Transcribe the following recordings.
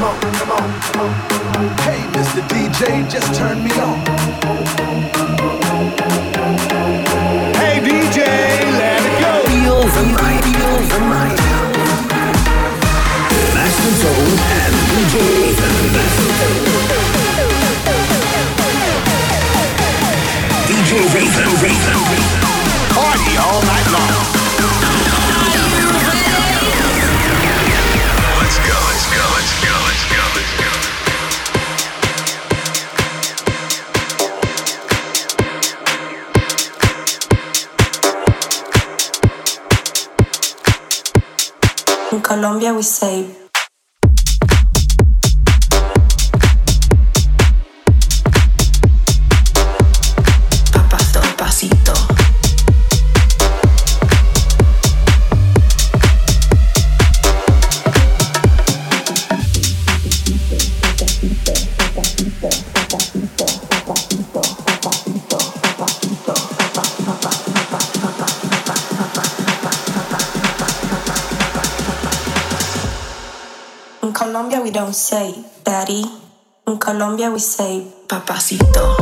come on, come on, come on. Hey, Mr. DJ, just turn me on. Hey, DJ, let it go. Feel the night, feel the night. Master Zone and DJ Raven. DJ Raven, Raven. Party all night Colombia, we say we say daddy. In Colombia, we say Papacito.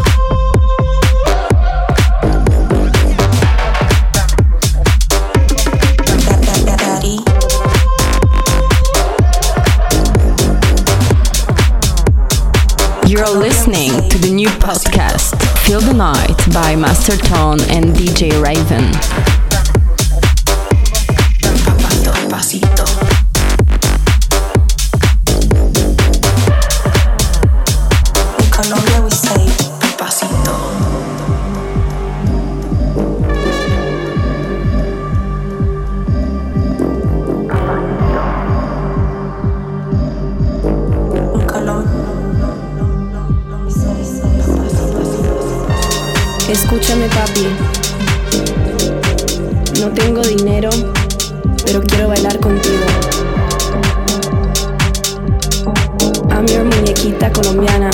You're listening to the new podcast, Feel the Night by Master Tone and DJ Raven. Escúchame papi, no tengo dinero, pero quiero bailar contigo. I'm your muñequita colombiana.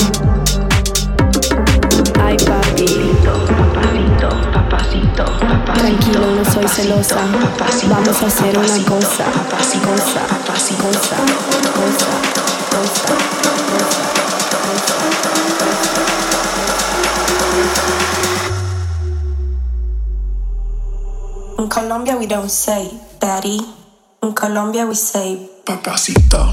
Ay papi, Papacito, papacito, papacito. tranquilo, no soy celosa. Vamos a hacer una cosa, cosa, Colombia, we don't say daddy. In Colombia, we say Papacito,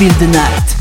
Feel the Night.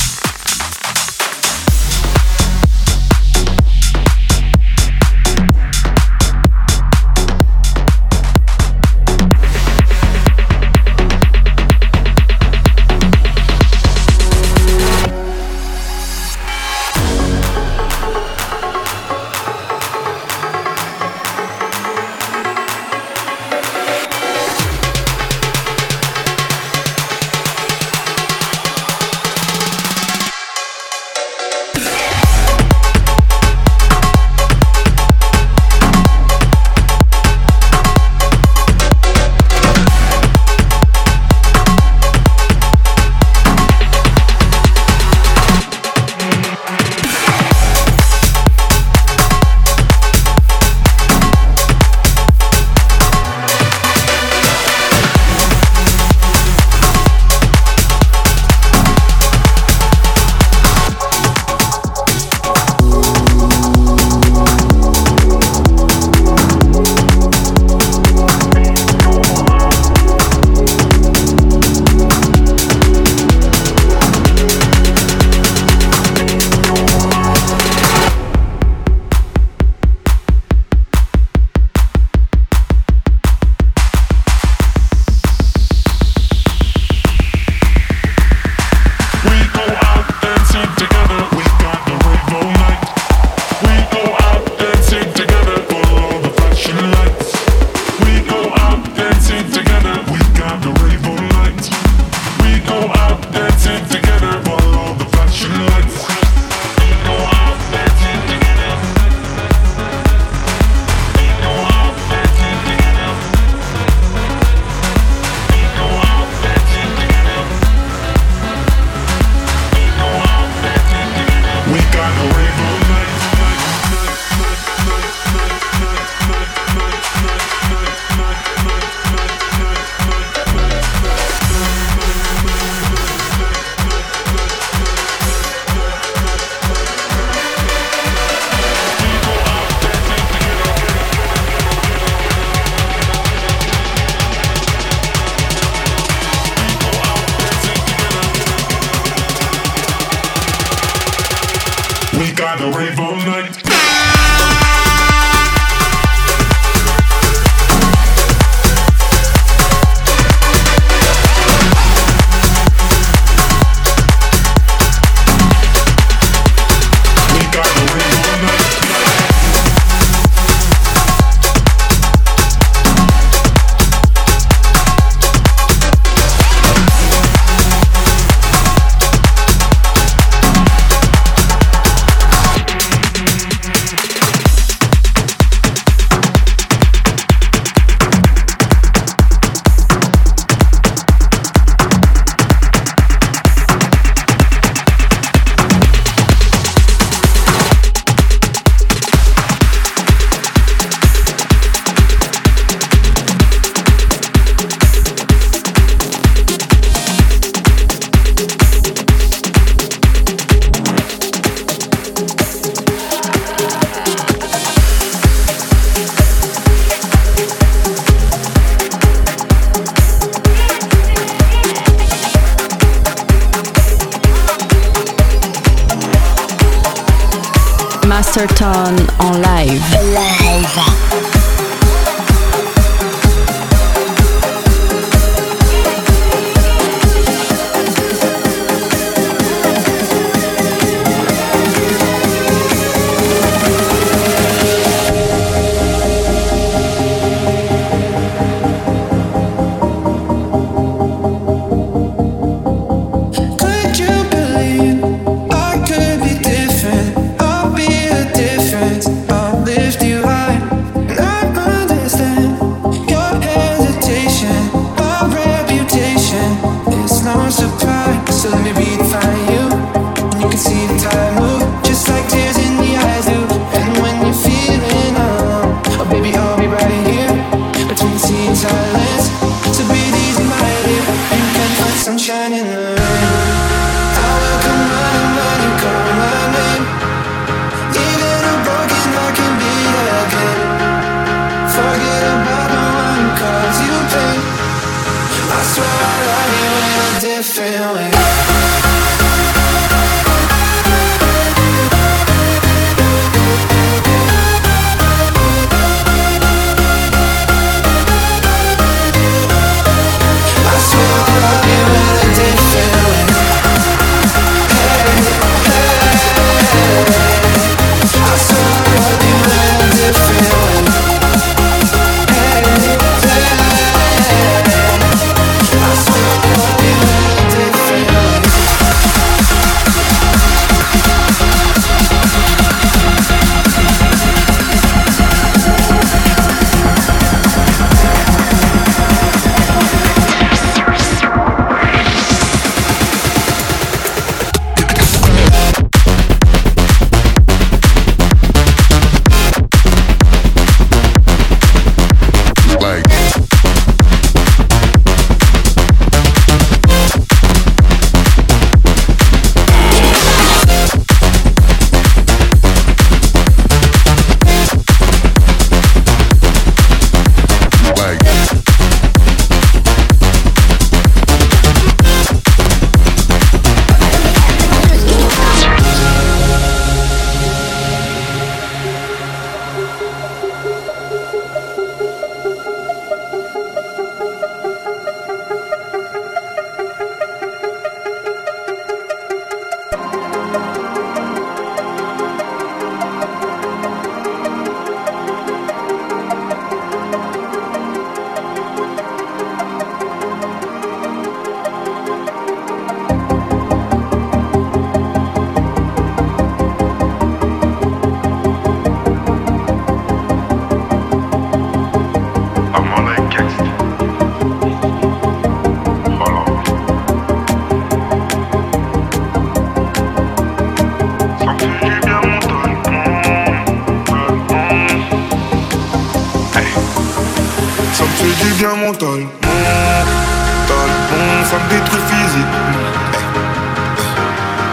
Devient mental. Mental, bon, ça me détruit physique.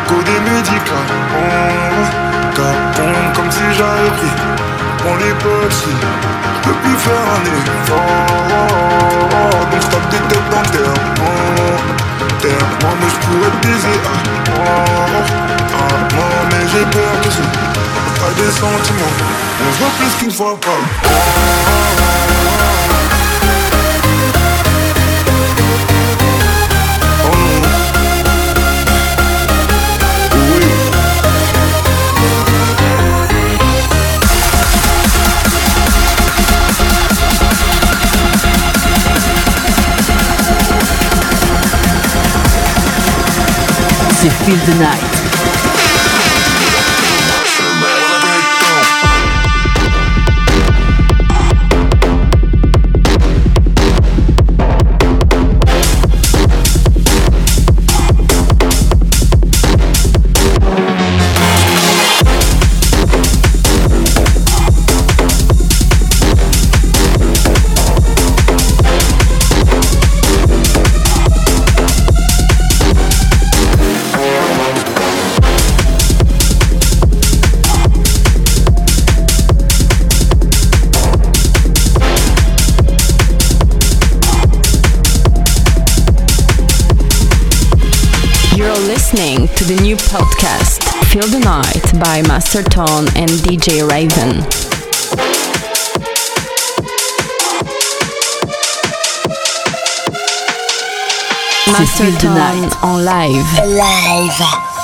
Codé médical, oh, capon, comme si j'avais pris. On les petits, je peux plus faire un effort. Donc je tape des têtes dans le terre. Terre, moi, mais je pourrais te baiser. Ah, non, mais j'ai peur que c'est pas des sentiments. On se voit plus qu'une fois pas. Feel the Night. The new podcast Feel the Night by Master Tone and DJ Raven. Master Feel the Tone Night. en live. Live.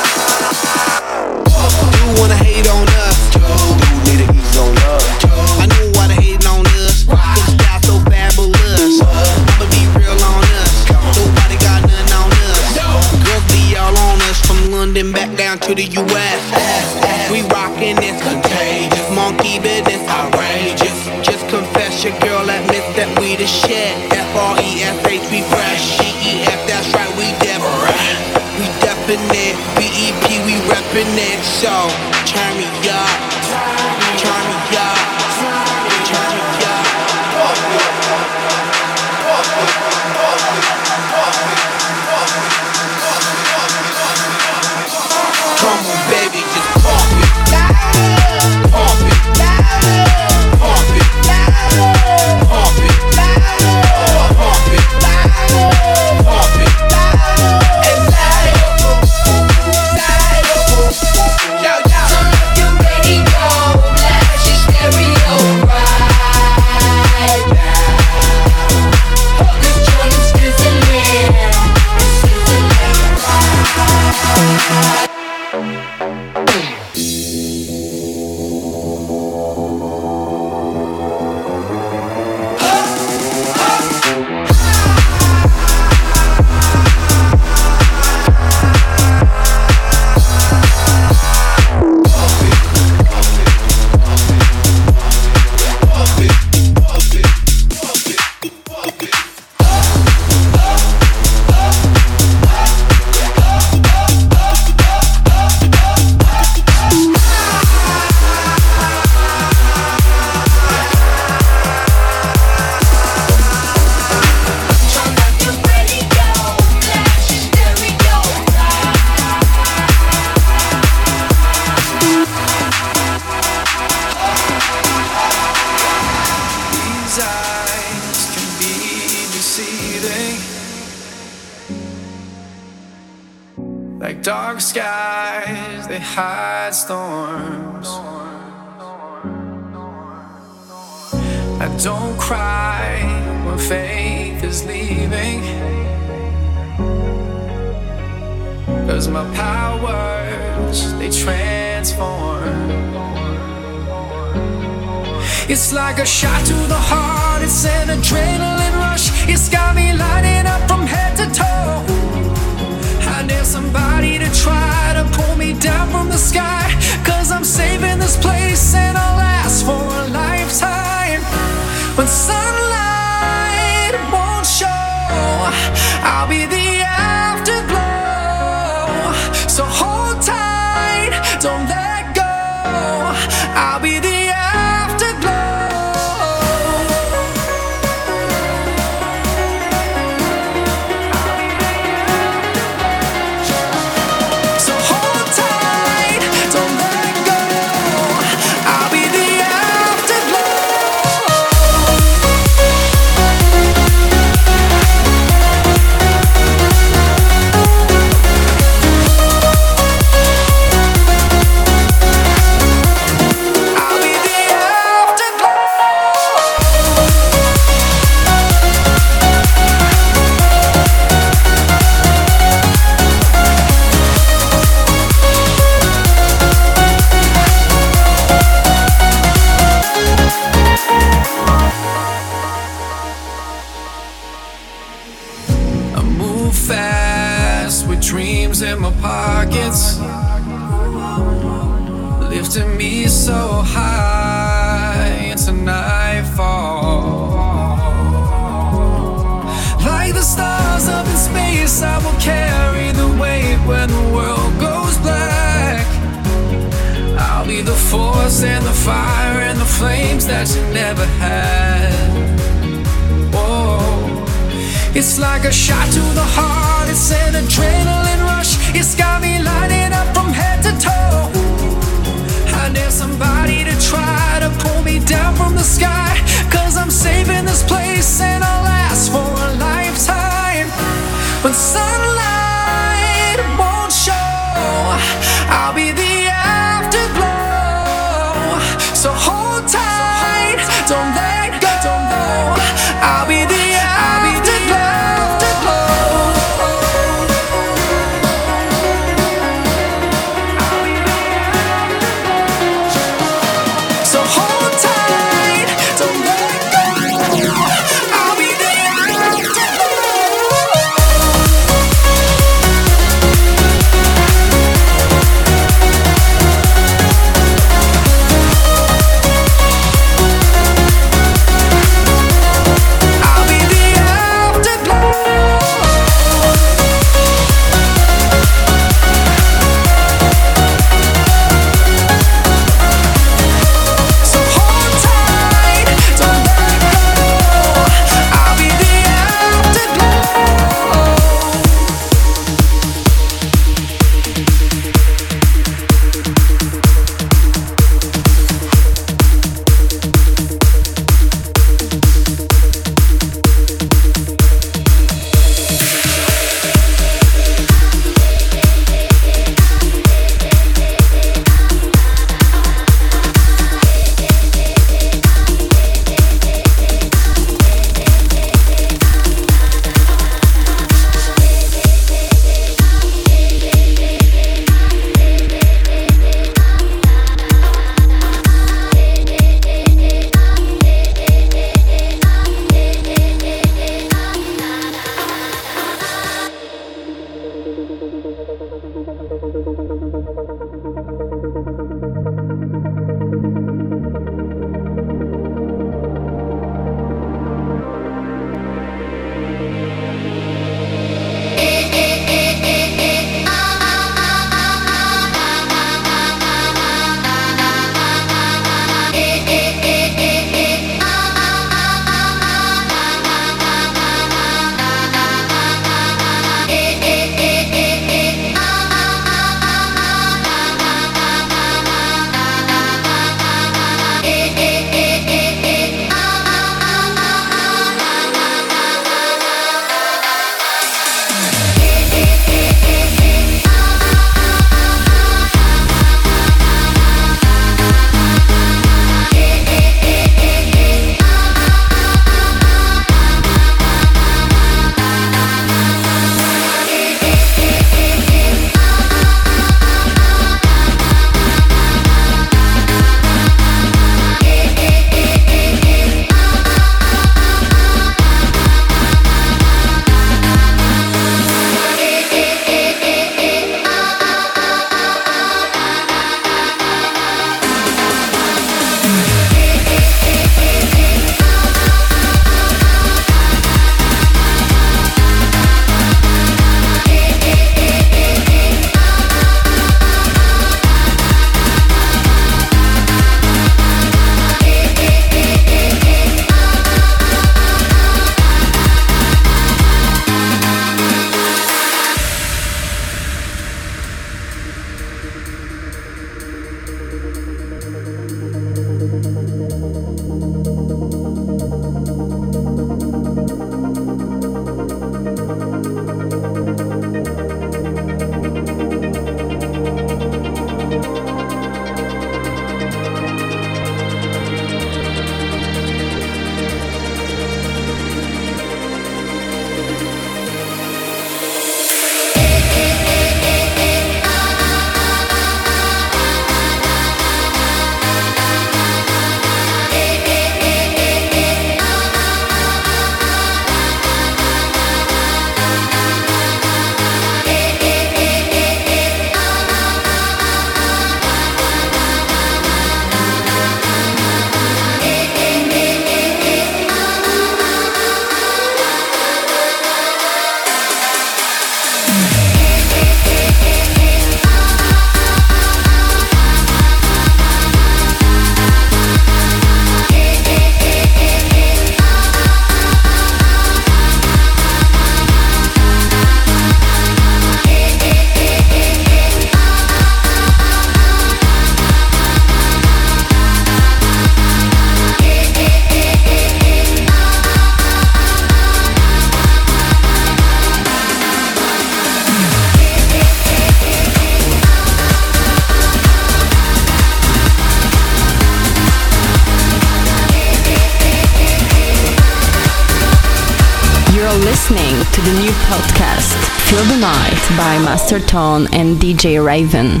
Masterton and DJ Raven.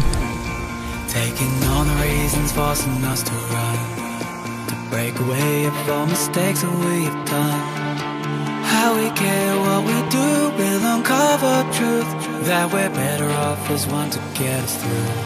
Taking all the reasons forcing us to run, to break away from mistakes that we have done. How we care what we do we'll uncover truth that we're better off as one to get us through.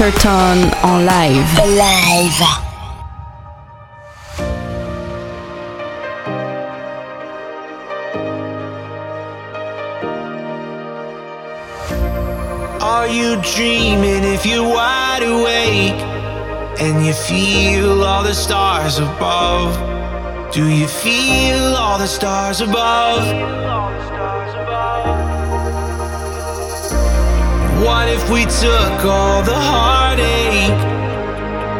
Chesterton en live. Live. Are you dreaming if you're wide awake and you feel all the stars above? Do you feel all the stars above? What if we took all the heartache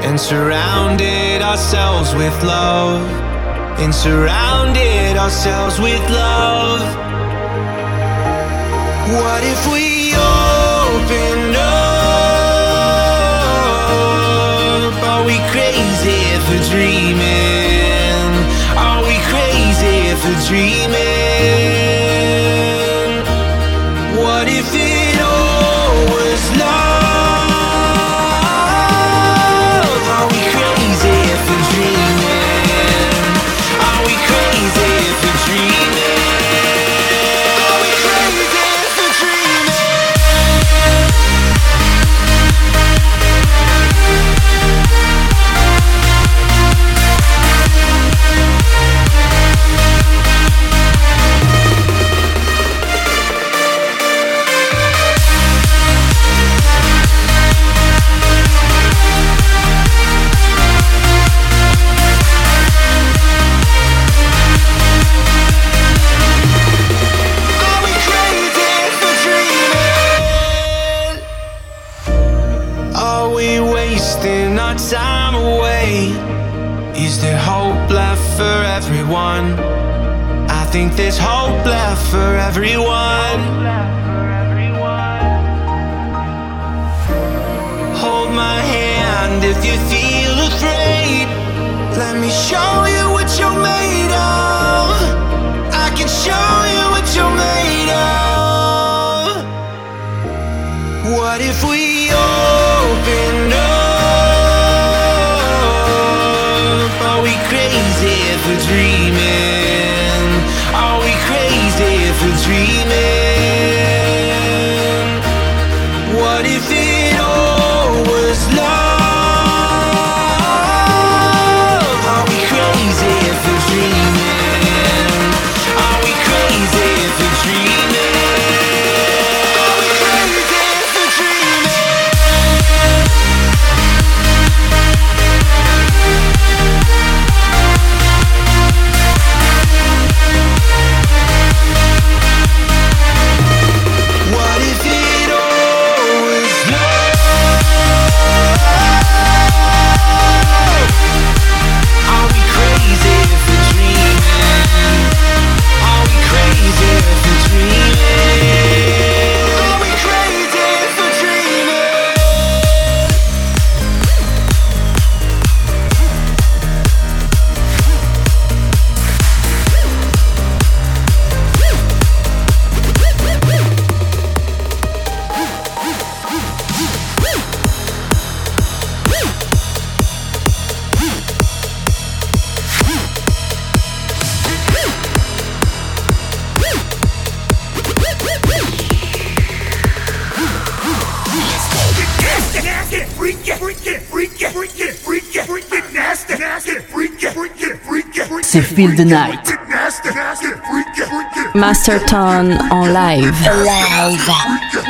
and surrounded ourselves with love? And surrounded ourselves with love. What if we opened up? Are we crazy for dreaming? c'est Feel the Night. Masterton en live. Live.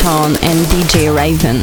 Tone and DJ Raven.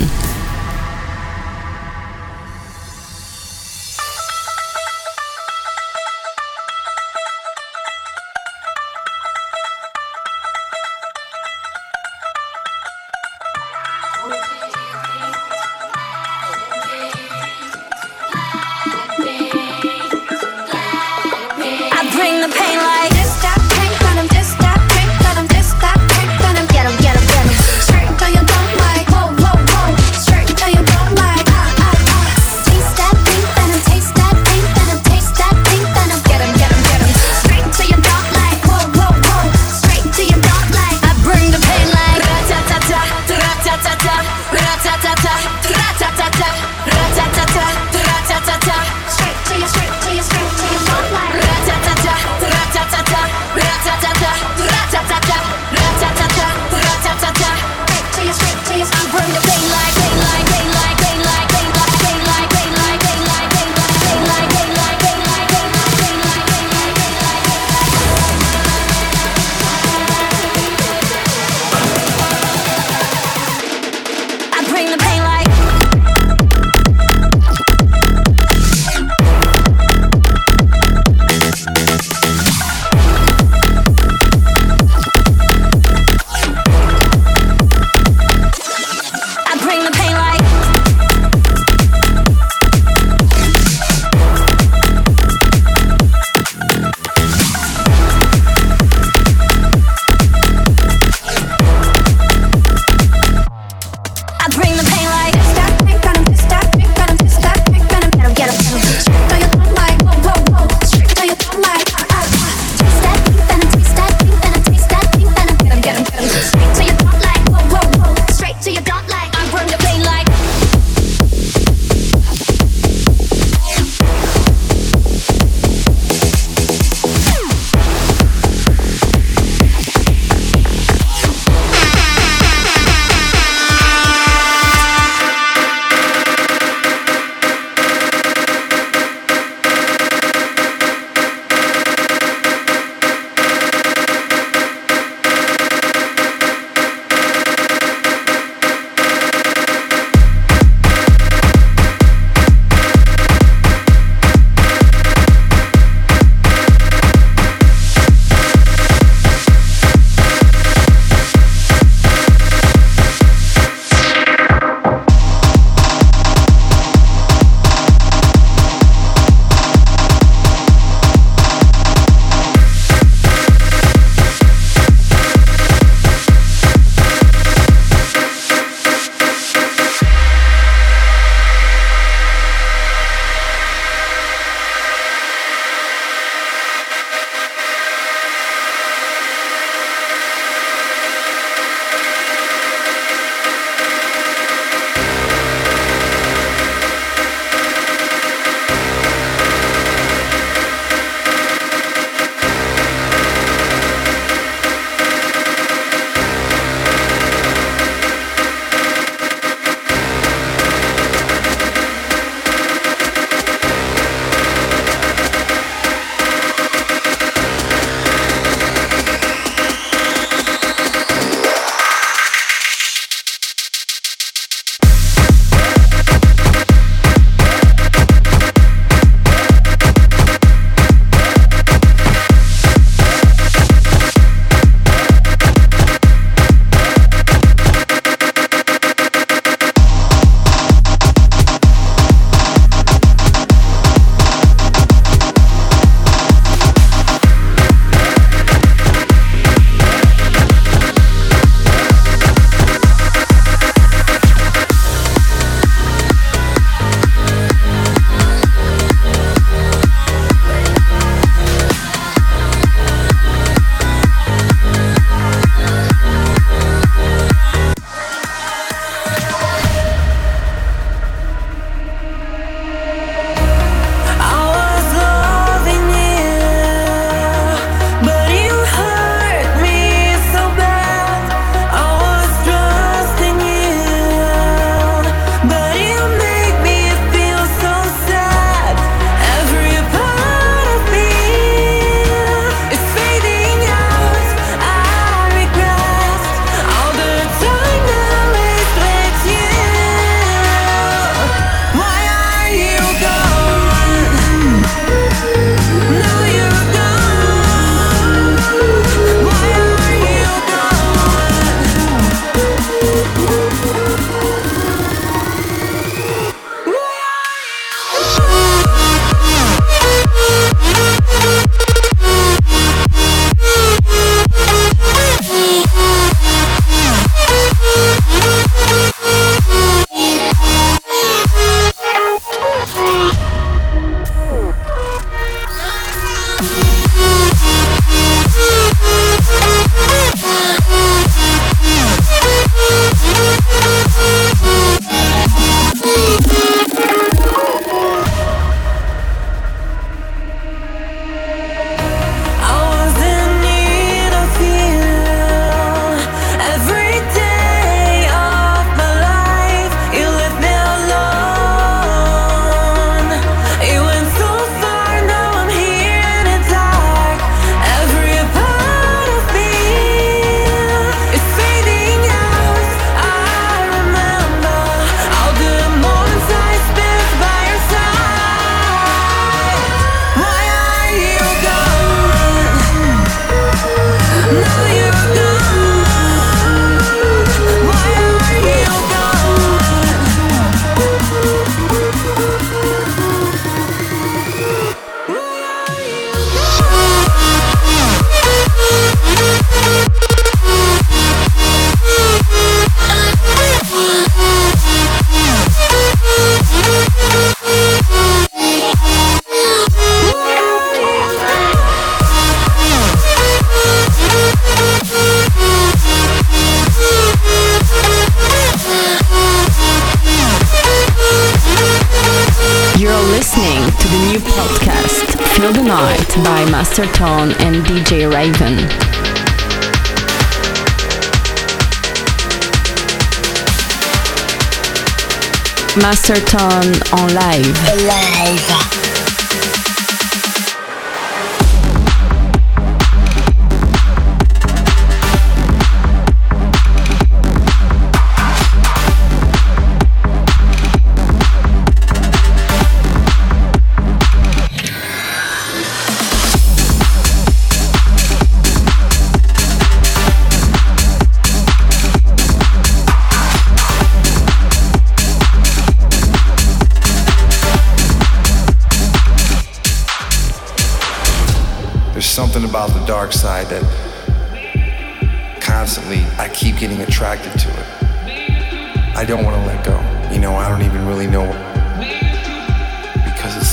Certain on live. live.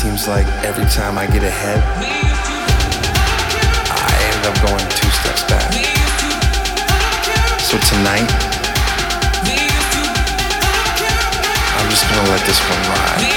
seems like every time I get ahead, I end up going two steps back. So tonight, I'm just gonna let this one ride.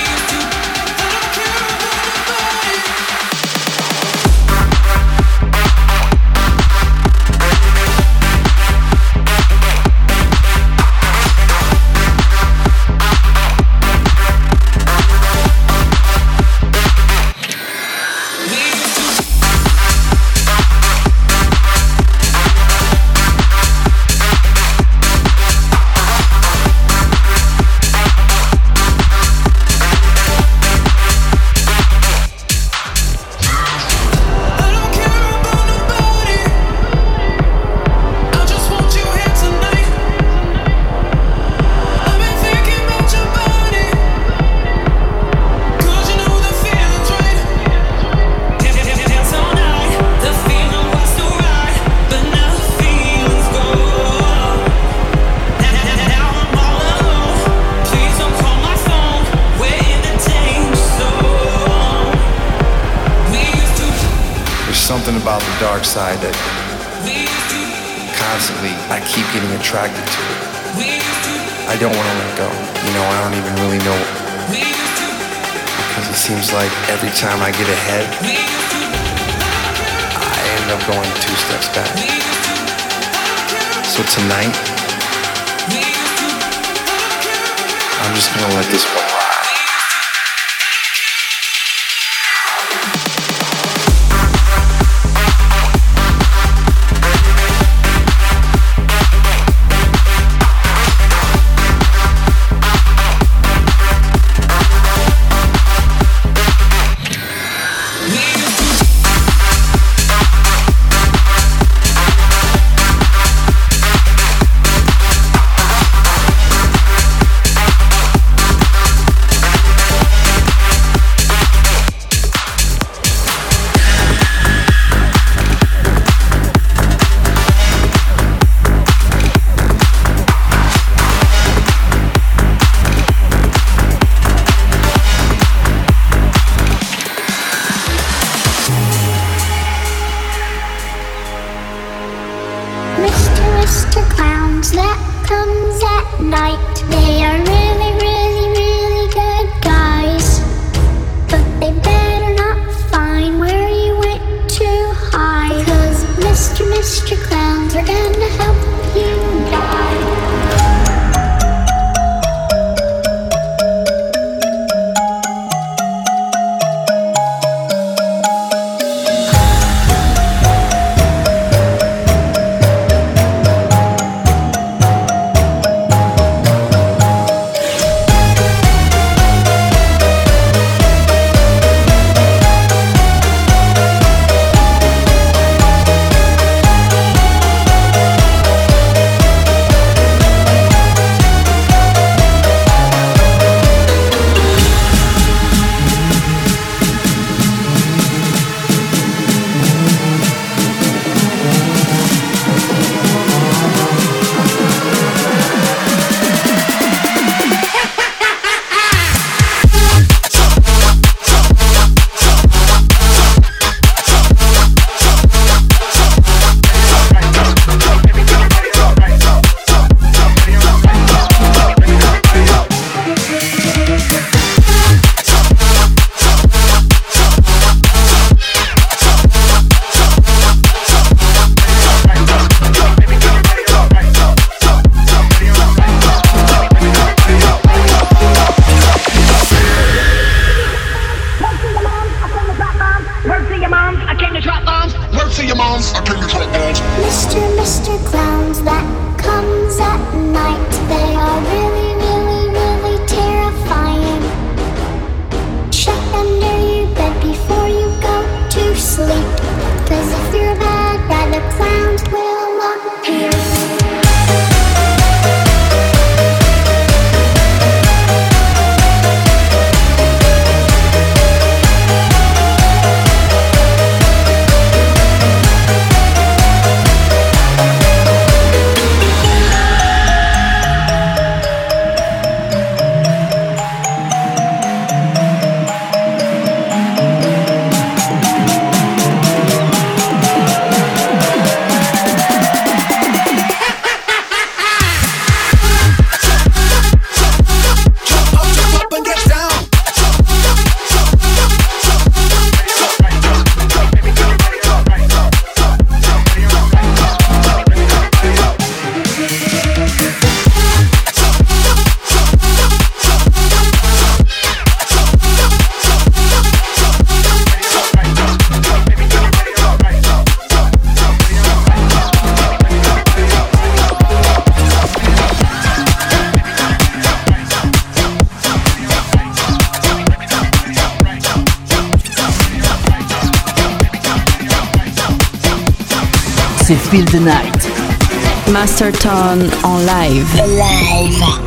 The Night. Masterton en live. Live.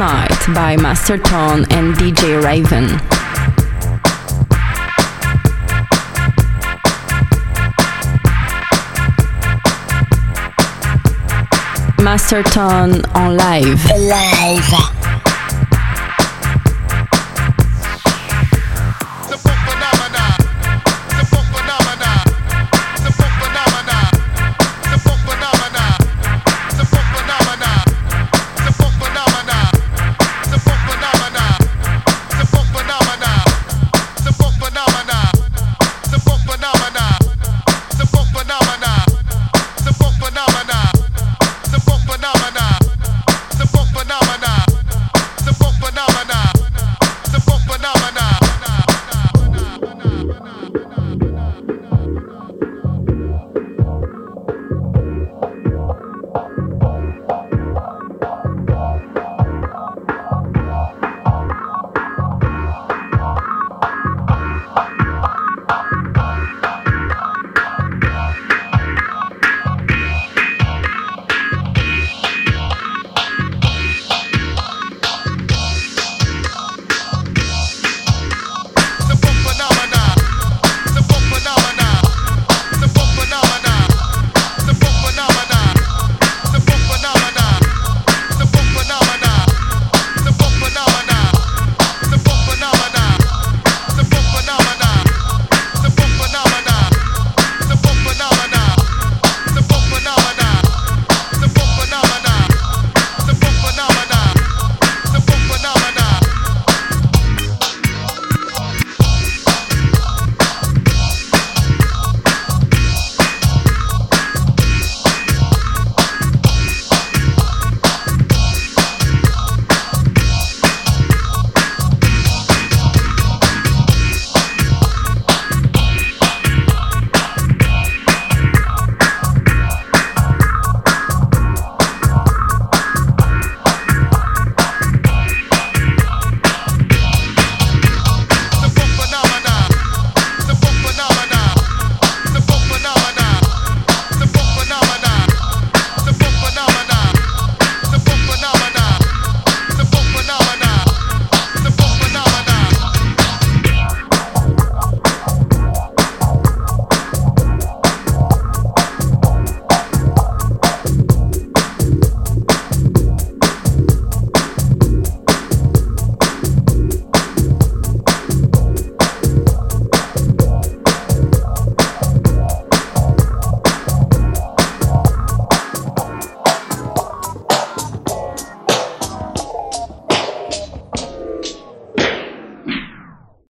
Night by Master Tone and DJ Raven. Master Tone en live. Live.